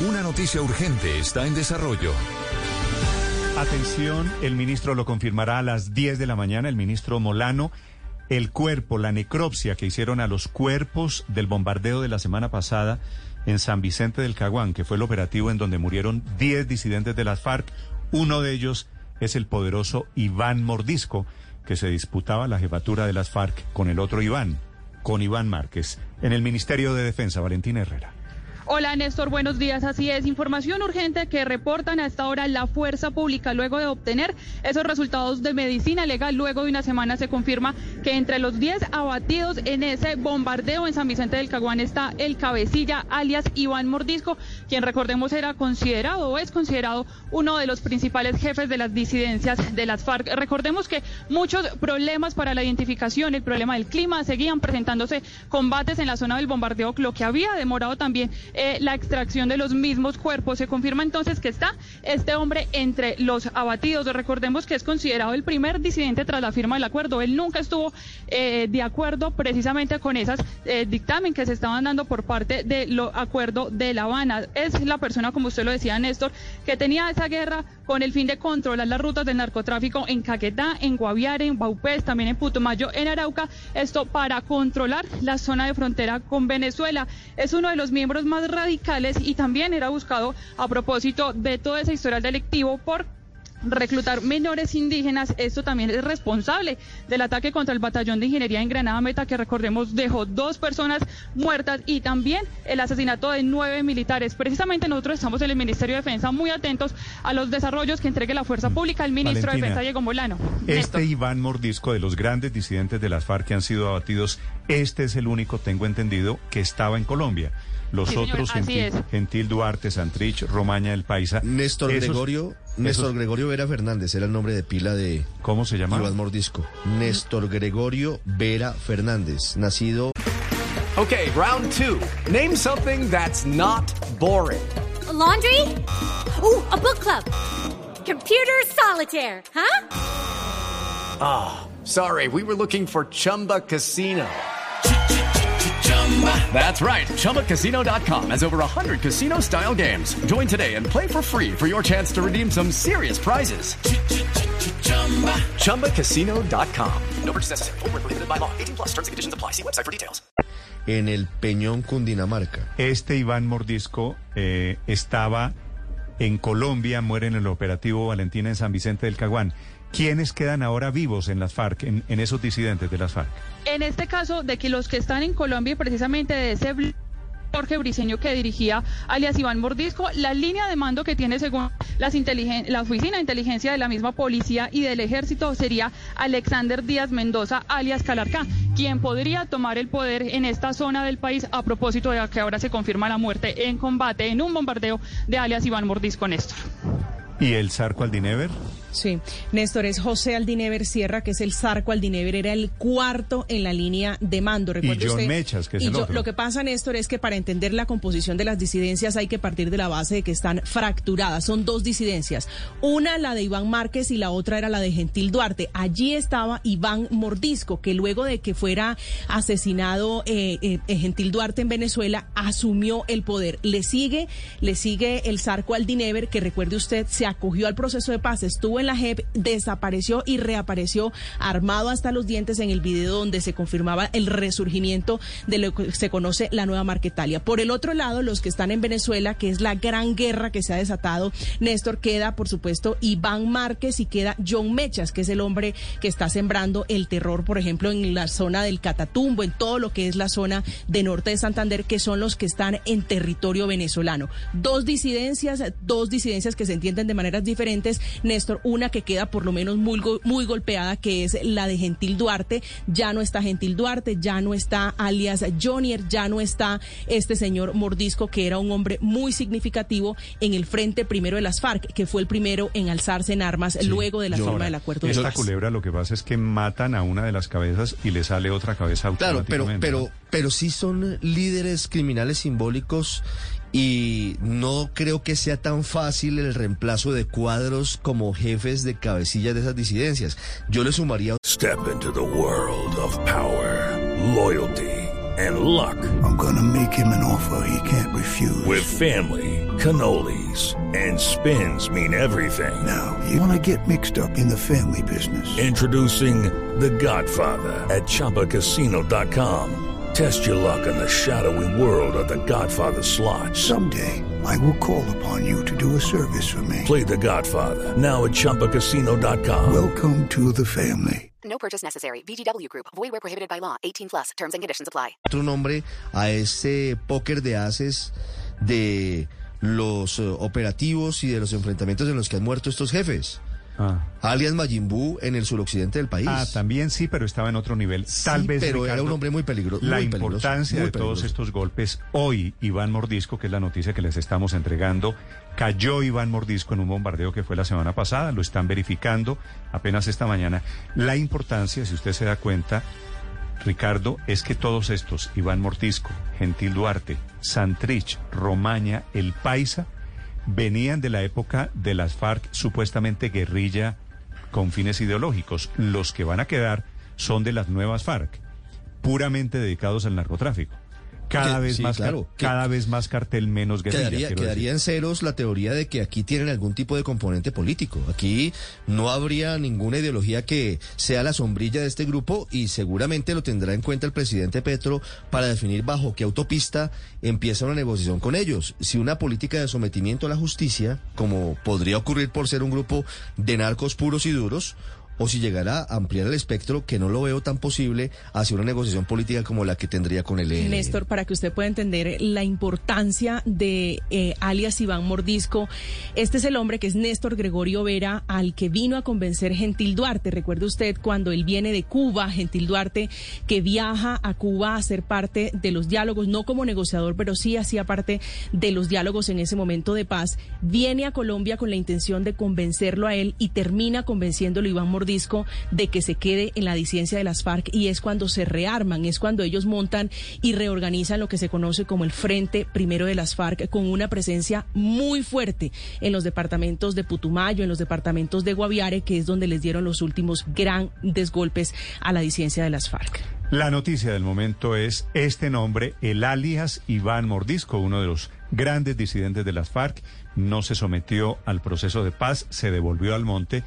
Una noticia urgente está en desarrollo. Atención, el ministro lo confirmará a las 10 de la mañana, el ministro Molano. El cuerpo, la necropsia que hicieron a los cuerpos del bombardeo de la semana pasada en San Vicente del Caguán, que fue el operativo en donde murieron 10 disidentes de las FARC. Uno de ellos es el poderoso Iván Mordisco, que se disputaba la jefatura de las FARC con el otro Iván, con Iván Márquez. En el Ministerio de Defensa, Valentín Herrera. Hola Néstor, buenos días. Así es, información urgente que reportan a esta hora la fuerza pública luego de obtener esos resultados de medicina legal. Luego de una semana se confirma que entre los 10 abatidos en ese bombardeo en San Vicente del Caguán está el cabecilla alias Iván Mordisco, quien recordemos era considerado o es considerado uno de los principales jefes de las disidencias de las FARC. Recordemos que muchos problemas para la identificación, el problema del clima, seguían presentándose combates en la zona del bombardeo, lo que había demorado también eh, la extracción de los mismos cuerpos. Se confirma entonces que está este hombre entre los abatidos. Recordemos que es considerado el primer disidente tras la firma del acuerdo. Él nunca estuvo eh, de acuerdo precisamente con esas eh, dictamen que se estaban dando por parte del acuerdo de La Habana. Es la persona, como usted lo decía, Néstor, que tenía esa guerra con el fin de controlar las rutas del narcotráfico en Caquetá, en Guaviare, en Baupés, también en Putumayo, en Arauca. Esto para controlar la zona de frontera con Venezuela. Es uno de los miembros más radicales y también era buscado a propósito de toda esa historial delictivo por reclutar menores indígenas. Esto también es responsable del ataque contra el batallón de ingeniería en Granada Meta, que recordemos dejó dos personas muertas y también el asesinato de nueve militares. Precisamente nosotros estamos en el Ministerio de Defensa muy atentos a los desarrollos que entregue la Fuerza Pública. El ministro de Defensa, Diego Molano. Este Iván Mordisco, de los grandes disidentes de las FARC que han sido abatidos, este es el único, tengo entendido, que estaba en Colombia. Los otros, Gentil, Duarte, Santrich, Romaña del Paisa. Néstor Gregorio, Néstor Gregorio Vera Fernández, era el nombre de pila de... ¿Cómo se llama? Iván Mordisco. Néstor Gregorio Vera Fernández, nacido... Ok, round two. Name something that's not boring. laundry? Uh, a book club. Computer solitaire, huh? Ah, sorry, we were looking for Chumba Casino. That's right. ChumbaCasino.com has over 100 casino style games. Join today and play for free for your chance to redeem some serious prizes. ChumbaCasino.com. No purchase necessary. Full prohibited by law. 18 plus terms and conditions apply. See website for details. En el Peñón, Cundinamarca. Este Iván Mordisco eh, estaba en Colombia, muere en el operativo Valentina en San Vicente del Caguán. ¿Quiénes quedan ahora vivos en las FARC, en, en, esos disidentes de las FARC? En este caso, de que los que están en Colombia, precisamente de ese Jorge Briceño que dirigía alias Iván Mordisco, la línea de mando que tiene según las la oficina de inteligencia de la misma policía y del ejército sería Alexander Díaz Mendoza alias Calarcá, quien podría tomar el poder en esta zona del país a propósito de que ahora se confirma la muerte en combate en un bombardeo de alias Iván Mordisco Néstor. ¿Y el Zarco Aldinever? Sí, Néstor, es José Aldinever Sierra, que es el Zarco Aldinever, era el cuarto en la línea de mando. y John Mechas, que es el otro. Lo que pasa, Néstor, es que para entender la composición de las disidencias hay que partir de la base de que están fracturadas. Son dos disidencias. Una, la de Iván Márquez, y la otra era la de Gentil Duarte. Allí estaba Iván Mordisco, que luego de que fuera asesinado eh, eh, Gentil Duarte en Venezuela, asumió el poder. Le sigue, le sigue el Zarco Aldinever, que recuerde usted, se acogió al proceso de paz, estuvo en la JEP, desapareció y reapareció armado hasta los dientes en el video donde se confirmaba el resurgimiento de lo que se conoce la nueva Marquetalia. Por el otro lado, los que están en Venezuela, que es la gran guerra que se ha desatado, Néstor, queda, por supuesto, Iván Márquez y queda John Mechas, que es el hombre que está sembrando el terror, por ejemplo, en la zona del Catatumbo, en todo lo que es la zona de norte de Santander, que son los que están en territorio venezolano. Dos disidencias, dos disidencias que se entienden de maneras diferentes, Néstor, una una que queda por lo menos muy, muy golpeada, que es la de Gentil Duarte. Ya no está Gentil Duarte, ya no está alias Jonier, ya no está este señor Mordisco, que era un hombre muy significativo en el frente primero de las FARC, que fue el primero en alzarse en armas luego de la firma del acuerdo. Esta culebra lo que pasa es que matan a una de las cabezas y le sale otra cabeza Claro, pero, pero, pero sí son líderes criminales simbólicos y no creo que sea tan fácil el reemplazo de cuadros como jefes de cabecillas de esas disidencias. Yo le sumaría Step into the world of power, loyalty, and luck. I'm gonna make him an offer he can't refuse. With family, cannolis, and spins mean everything. Now, you wanna get mixed up in the family business. Introducing The Godfather at ChumbaCasino.com. Test your luck in the shadowy world of The Godfather slot. Someday, I will call upon you to do a service for me. Play The Godfather now at ChumbaCasino.com. Welcome to the family. No purchase necessary. VGW Group. Void where prohibited by law. 18 plus. Terms and conditions apply. otro nombre a este póker de haces de los eh, operativos y de los enfrentamientos en los que han muerto estos jefes. Ah. Alias Mayimbu en el suroccidente del país. Ah, también sí, pero estaba en otro nivel. Tal Sí, vez, pero era un hombre muy peligro- La muy peligroso, importancia muy de todos peligroso. estos golpes. Hoy, Iván Mordisco, que es la noticia que les estamos entregando, cayó Iván Mordisco en un bombardeo que fue la semana pasada. Lo están verificando apenas esta mañana. La importancia, si usted se da cuenta, Ricardo, es que todos estos, Iván Mordisco, Gentil Duarte, Santrich, Romaña, El Paisa, venían de la época de las FARC, supuestamente guerrilla con fines ideológicos. Los que van a quedar son de las nuevas FARC, puramente dedicados al narcotráfico. Cada vez sí, más claro, cada vez más cartel, menos guerrilla. Quedaría, quedaría en ceros la teoría de que aquí tienen algún tipo de componente político. Aquí no habría ninguna ideología que sea la sombrilla de este grupo y seguramente lo tendrá en cuenta el presidente Petro para definir bajo qué autopista empieza una negociación con ellos. Si una política de sometimiento a la justicia, como podría ocurrir por ser un grupo de narcos puros y duros, o si llegará a ampliar el espectro, que no lo veo tan posible, hacia una negociación política como la que tendría con el ELN. Néstor, para que usted pueda entender la importancia de eh, alias Iván Mordisco, este es el hombre que es Néstor Gregorio Vera, al que vino a convencer Gentil Duarte. Recuerde usted cuando él viene de Cuba, Gentil Duarte, que viaja a Cuba a ser parte de los diálogos, no como negociador, pero sí hacía parte de los diálogos en ese momento de paz, viene a Colombia con la intención de convencerlo a él y termina convenciéndolo Iván Mordisco de que se quede en la disidencia de las FARC y es cuando se rearman, es cuando ellos montan y reorganizan lo que se conoce como el Frente Primero de las FARC con una presencia muy fuerte en los departamentos de Putumayo, en los departamentos de Guaviare, que es donde les dieron los últimos grandes golpes a la disidencia de las FARC. La noticia del momento es este nombre, el alias Iván Mordisco, uno de los grandes disidentes de las FARC, no se sometió al proceso de paz, se devolvió al monte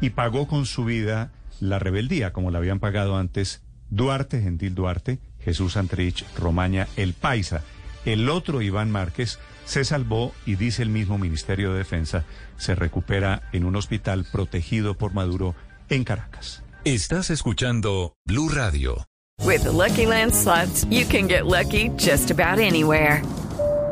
y pagó con su vida la rebeldía, como la habían pagado antes Duarte, Gentil Duarte, Jesús Antrich, Romaña, El Paisa. El otro Iván Márquez se salvó y dice el mismo Ministerio de Defensa, se recupera en un hospital protegido por Maduro en Caracas. Estás escuchando Blue Radio. With the Lucky Land slots, you can get lucky just about anywhere.